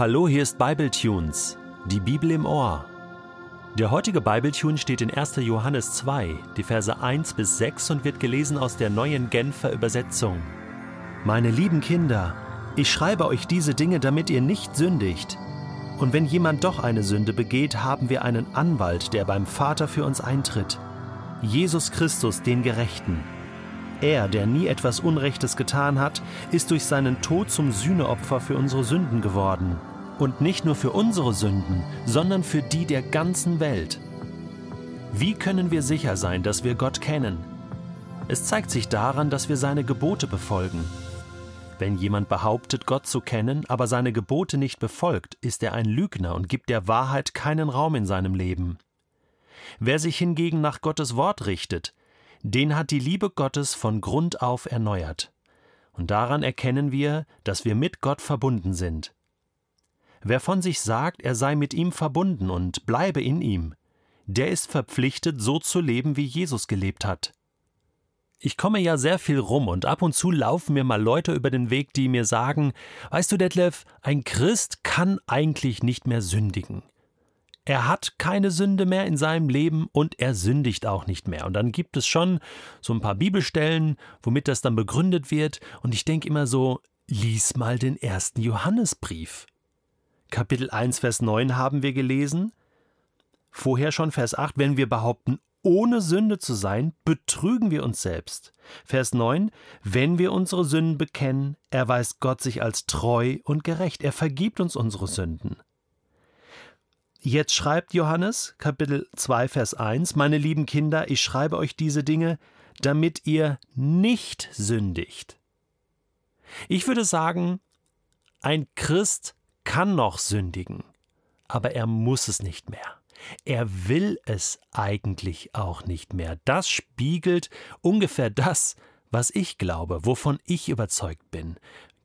Hallo, hier ist Bibletunes, die Bibel im Ohr. Der heutige Bibletune steht in 1. Johannes 2, die Verse 1 bis 6 und wird gelesen aus der neuen Genfer Übersetzung. Meine lieben Kinder, ich schreibe euch diese Dinge, damit ihr nicht sündigt. Und wenn jemand doch eine Sünde begeht, haben wir einen Anwalt, der beim Vater für uns eintritt. Jesus Christus, den Gerechten. Er, der nie etwas Unrechtes getan hat, ist durch seinen Tod zum Sühneopfer für unsere Sünden geworden. Und nicht nur für unsere Sünden, sondern für die der ganzen Welt. Wie können wir sicher sein, dass wir Gott kennen? Es zeigt sich daran, dass wir seine Gebote befolgen. Wenn jemand behauptet, Gott zu kennen, aber seine Gebote nicht befolgt, ist er ein Lügner und gibt der Wahrheit keinen Raum in seinem Leben. Wer sich hingegen nach Gottes Wort richtet, den hat die Liebe Gottes von Grund auf erneuert. Und daran erkennen wir, dass wir mit Gott verbunden sind. Wer von sich sagt, er sei mit ihm verbunden und bleibe in ihm, der ist verpflichtet, so zu leben, wie Jesus gelebt hat. Ich komme ja sehr viel rum und ab und zu laufen mir mal Leute über den Weg, die mir sagen, weißt du, Detlef, ein Christ kann eigentlich nicht mehr sündigen. Er hat keine Sünde mehr in seinem Leben und er sündigt auch nicht mehr. Und dann gibt es schon so ein paar Bibelstellen, womit das dann begründet wird. Und ich denke immer so, lies mal den ersten Johannesbrief. Kapitel 1, Vers 9 haben wir gelesen. Vorher schon Vers 8, wenn wir behaupten, ohne Sünde zu sein, betrügen wir uns selbst. Vers 9, wenn wir unsere Sünden bekennen, erweist Gott sich als treu und gerecht. Er vergibt uns unsere Sünden. Jetzt schreibt Johannes, Kapitel 2, Vers 1, Meine lieben Kinder, ich schreibe euch diese Dinge, damit ihr nicht sündigt. Ich würde sagen, ein Christ kann noch sündigen, aber er muss es nicht mehr. Er will es eigentlich auch nicht mehr. Das spiegelt ungefähr das, was ich glaube, wovon ich überzeugt bin,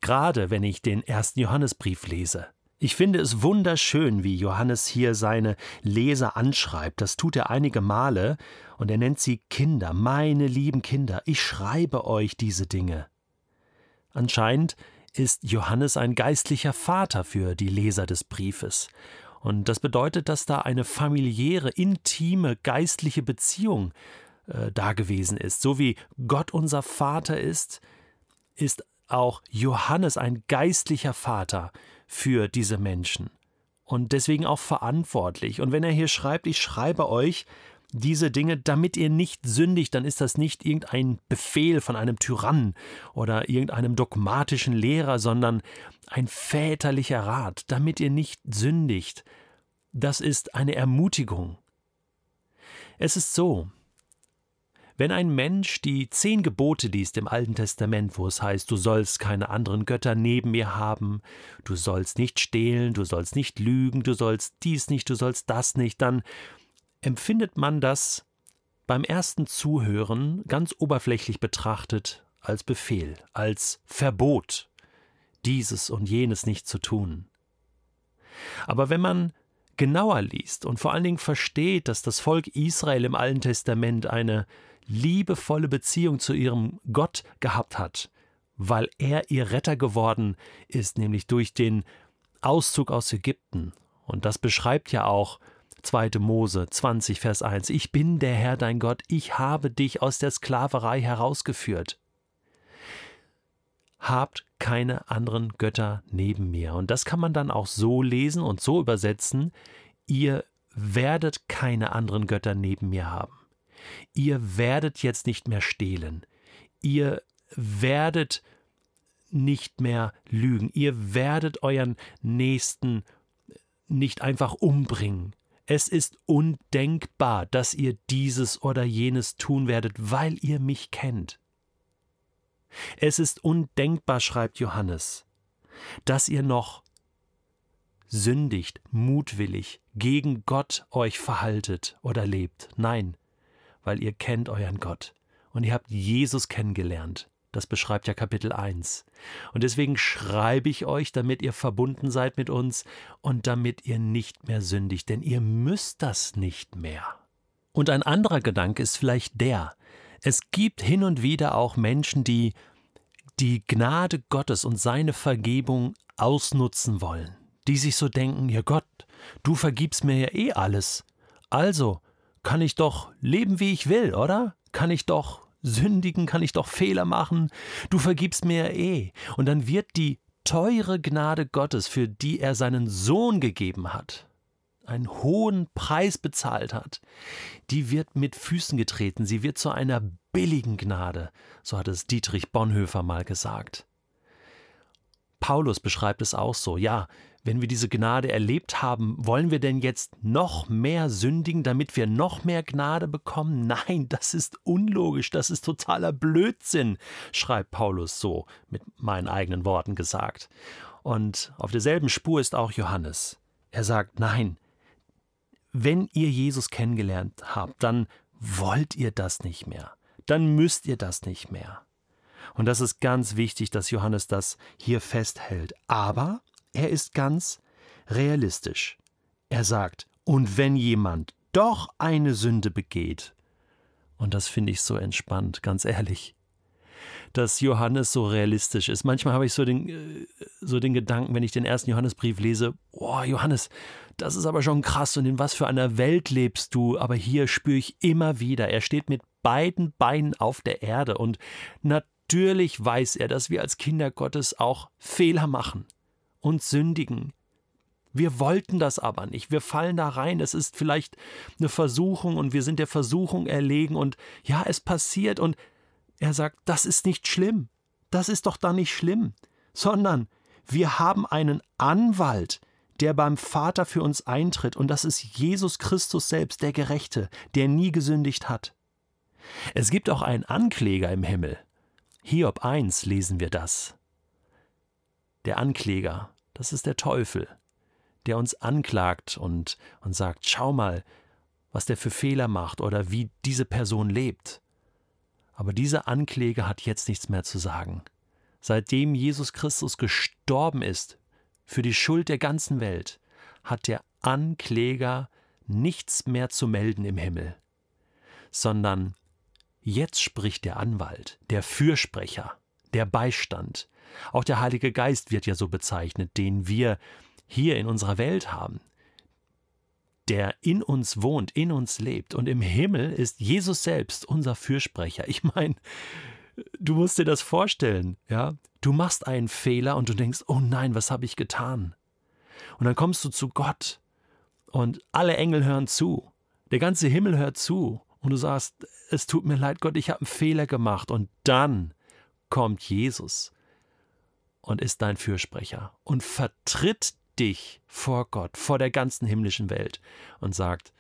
gerade wenn ich den ersten Johannesbrief lese. Ich finde es wunderschön, wie Johannes hier seine Leser anschreibt. Das tut er einige Male und er nennt sie Kinder, meine lieben Kinder. Ich schreibe euch diese Dinge. Anscheinend ist Johannes ein geistlicher Vater für die Leser des Briefes. Und das bedeutet, dass da eine familiäre, intime, geistliche Beziehung äh, da gewesen ist. So wie Gott unser Vater ist, ist auch Johannes ein geistlicher Vater für diese Menschen und deswegen auch verantwortlich. Und wenn er hier schreibt, ich schreibe euch diese Dinge, damit ihr nicht sündigt, dann ist das nicht irgendein Befehl von einem Tyrannen oder irgendeinem dogmatischen Lehrer, sondern ein väterlicher Rat, damit ihr nicht sündigt. Das ist eine Ermutigung. Es ist so, wenn ein Mensch die zehn Gebote liest im Alten Testament, wo es heißt, du sollst keine anderen Götter neben mir haben, du sollst nicht stehlen, du sollst nicht lügen, du sollst dies nicht, du sollst das nicht, dann empfindet man das beim ersten Zuhören ganz oberflächlich betrachtet als Befehl, als Verbot, dieses und jenes nicht zu tun. Aber wenn man genauer liest und vor allen Dingen versteht, dass das Volk Israel im Alten Testament eine liebevolle Beziehung zu ihrem Gott gehabt hat, weil er ihr Retter geworden ist, nämlich durch den Auszug aus Ägypten. Und das beschreibt ja auch 2. Mose 20, Vers 1. Ich bin der Herr dein Gott, ich habe dich aus der Sklaverei herausgeführt. Habt keine anderen Götter neben mir. Und das kann man dann auch so lesen und so übersetzen. Ihr werdet keine anderen Götter neben mir haben. Ihr werdet jetzt nicht mehr stehlen. Ihr werdet nicht mehr lügen. Ihr werdet euren Nächsten nicht einfach umbringen. Es ist undenkbar, dass ihr dieses oder jenes tun werdet, weil ihr mich kennt. Es ist undenkbar, schreibt Johannes, dass ihr noch sündigt, mutwillig, gegen Gott euch verhaltet oder lebt. Nein, weil ihr kennt euren Gott und ihr habt Jesus kennengelernt. Das beschreibt ja Kapitel 1. Und deswegen schreibe ich euch, damit ihr verbunden seid mit uns und damit ihr nicht mehr sündigt, denn ihr müsst das nicht mehr. Und ein anderer Gedanke ist vielleicht der, es gibt hin und wieder auch Menschen, die die Gnade Gottes und seine Vergebung ausnutzen wollen, die sich so denken, ja Gott, du vergibst mir ja eh alles. Also kann ich doch leben, wie ich will, oder? Kann ich doch sündigen, kann ich doch Fehler machen. Du vergibst mir eh. Und dann wird die teure Gnade Gottes, für die er seinen Sohn gegeben hat, einen hohen Preis bezahlt hat, die wird mit Füßen getreten, sie wird zu einer billigen Gnade, so hat es Dietrich Bonhoeffer mal gesagt. Paulus beschreibt es auch so, ja, wenn wir diese Gnade erlebt haben, wollen wir denn jetzt noch mehr sündigen, damit wir noch mehr Gnade bekommen? Nein, das ist unlogisch, das ist totaler Blödsinn, schreibt Paulus so mit meinen eigenen Worten gesagt. Und auf derselben Spur ist auch Johannes. Er sagt, nein, wenn ihr Jesus kennengelernt habt, dann wollt ihr das nicht mehr. Dann müsst ihr das nicht mehr. Und das ist ganz wichtig, dass Johannes das hier festhält. Aber er ist ganz realistisch. Er sagt, und wenn jemand doch eine Sünde begeht, und das finde ich so entspannt, ganz ehrlich, dass Johannes so realistisch ist. Manchmal habe ich so den, äh, so den Gedanken, wenn ich den ersten Johannesbrief lese, boah, Johannes, das ist aber schon krass und in was für einer Welt lebst du, aber hier spüre ich immer wieder, er steht mit beiden Beinen auf der Erde und natürlich weiß er, dass wir als Kinder Gottes auch Fehler machen und sündigen. Wir wollten das aber nicht. Wir fallen da rein. Es ist vielleicht eine Versuchung und wir sind der Versuchung erlegen und ja, es passiert und er sagt, das ist nicht schlimm. Das ist doch da nicht schlimm, sondern wir haben einen Anwalt, der beim Vater für uns eintritt, und das ist Jesus Christus selbst, der Gerechte, der nie gesündigt hat. Es gibt auch einen Ankläger im Himmel. Hiob 1 lesen wir das. Der Ankläger, das ist der Teufel, der uns anklagt und, und sagt, schau mal, was der für Fehler macht oder wie diese Person lebt. Aber dieser Ankläger hat jetzt nichts mehr zu sagen. Seitdem Jesus Christus gestorben ist für die Schuld der ganzen Welt, hat der Ankläger nichts mehr zu melden im Himmel, sondern jetzt spricht der Anwalt, der Fürsprecher, der Beistand, auch der Heilige Geist wird ja so bezeichnet, den wir hier in unserer Welt haben, der in uns wohnt, in uns lebt. Und im Himmel ist Jesus selbst unser Fürsprecher. Ich meine, du musst dir das vorstellen, ja? Du machst einen Fehler und du denkst, oh nein, was habe ich getan? Und dann kommst du zu Gott und alle Engel hören zu. Der ganze Himmel hört zu. Und du sagst, es tut mir leid, Gott, ich habe einen Fehler gemacht. Und dann kommt Jesus und ist dein Fürsprecher und vertritt dich vor Gott, vor der ganzen himmlischen Welt und sagt,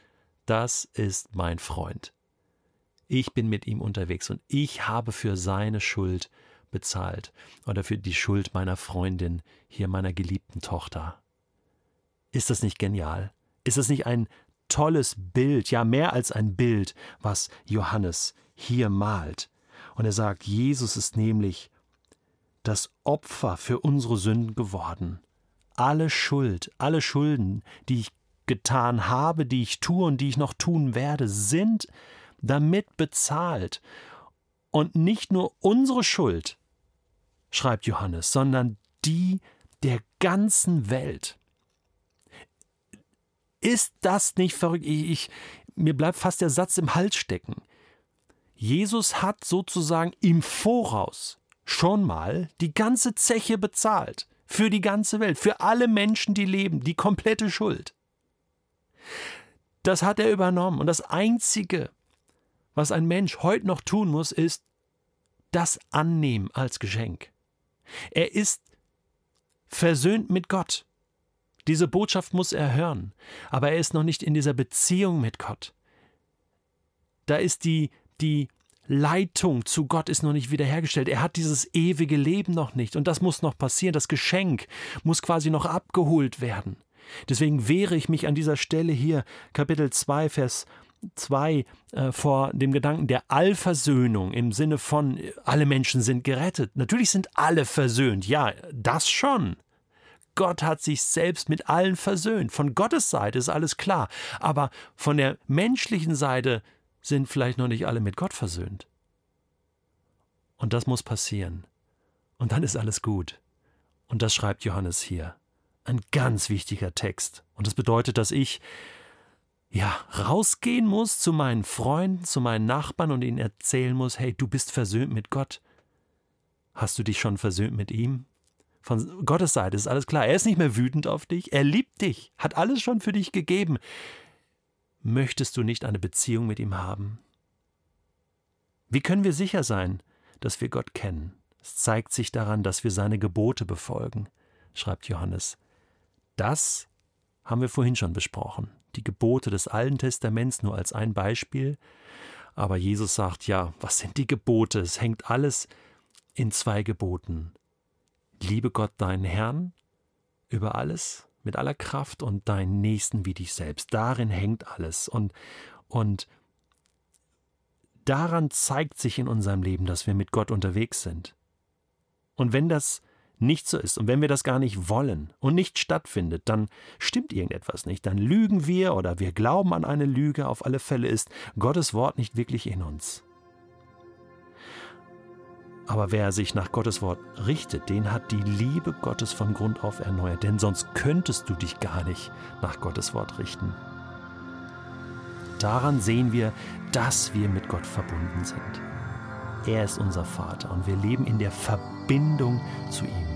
das ist mein Freund. Ich bin mit ihm unterwegs und ich habe für seine Schuld bezahlt oder für die Schuld meiner Freundin, hier meiner geliebten Tochter. Ist das nicht genial? Ist das nicht ein tolles Bild, ja mehr als ein Bild, was Johannes hier malt? Und er sagt, Jesus ist nämlich das Opfer für unsere Sünden geworden. Alle Schuld, alle Schulden, die ich getan habe, die ich tue und die ich noch tun werde, sind damit bezahlt. Und nicht nur unsere Schuld, schreibt Johannes, sondern die der ganzen Welt. Ist das nicht verrückt? Ich, ich, mir bleibt fast der Satz im Hals stecken. Jesus hat sozusagen im Voraus schon mal die ganze Zeche bezahlt. Für die ganze Welt, für alle Menschen, die leben, die komplette Schuld. Das hat er übernommen. Und das Einzige, was ein Mensch heute noch tun muss, ist das annehmen als Geschenk. Er ist versöhnt mit Gott. Diese Botschaft muss er hören, aber er ist noch nicht in dieser Beziehung mit Gott. Da ist die, die Leitung zu Gott ist noch nicht wiederhergestellt. Er hat dieses ewige Leben noch nicht. Und das muss noch passieren. Das Geschenk muss quasi noch abgeholt werden. Deswegen wehre ich mich an dieser Stelle hier, Kapitel 2, Vers 2, äh, vor dem Gedanken der Allversöhnung im Sinne von, alle Menschen sind gerettet. Natürlich sind alle versöhnt. Ja, das schon. Gott hat sich selbst mit allen versöhnt. Von Gottes Seite ist alles klar. Aber von der menschlichen Seite sind vielleicht noch nicht alle mit Gott versöhnt. Und das muss passieren. Und dann ist alles gut. Und das schreibt Johannes hier. ein ganz wichtiger Text. Und das bedeutet, dass ich ja, rausgehen muss zu meinen Freunden, zu meinen Nachbarn und ihnen erzählen muss, hey, du bist versöhnt mit Gott. Hast du dich schon versöhnt mit ihm? Von Gottes Seite ist alles klar. Er ist nicht mehr wütend auf dich. Er liebt dich, hat alles schon für dich gegeben. Möchtest du nicht eine Beziehung mit ihm haben? Wie können wir sicher sein, dass wir Gott kennen? Es zeigt sich daran, dass wir seine Gebote befolgen, schreibt Johannes. Das haben wir vorhin schon besprochen. Die Gebote des Alten Testaments nur als ein Beispiel. Aber Jesus sagt, ja, was sind die Gebote? Es hängt alles in zwei Geboten. Liebe Gott deinen Herrn über alles, mit aller Kraft und deinen Nächsten wie dich selbst. Darin hängt alles. Und, und daran zeigt sich in unserem Leben, dass wir mit Gott unterwegs sind. Und wenn das nicht so ist und wenn wir das gar nicht wollen und nicht stattfindet, dann stimmt irgendetwas nicht, dann lügen wir oder wir glauben an eine Lüge, auf alle Fälle ist Gottes Wort nicht wirklich in uns. Aber wer sich nach Gottes Wort richtet, den hat die Liebe Gottes von Grund auf erneuert, denn sonst könntest du dich gar nicht nach Gottes Wort richten. Daran sehen wir, dass wir mit Gott verbunden sind. Er ist unser Vater und wir leben in der Verbindung zu ihm.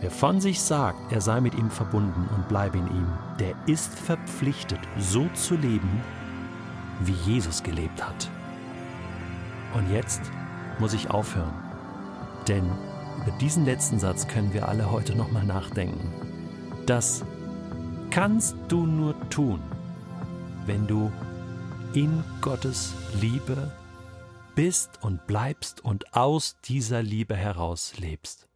Wer von sich sagt, er sei mit ihm verbunden und bleibe in ihm, der ist verpflichtet, so zu leben, wie Jesus gelebt hat. Und jetzt muss ich aufhören. Denn über diesen letzten Satz können wir alle heute nochmal nachdenken. Das kannst du nur tun, wenn du in Gottes Liebe bist und bleibst und aus dieser Liebe heraus lebst.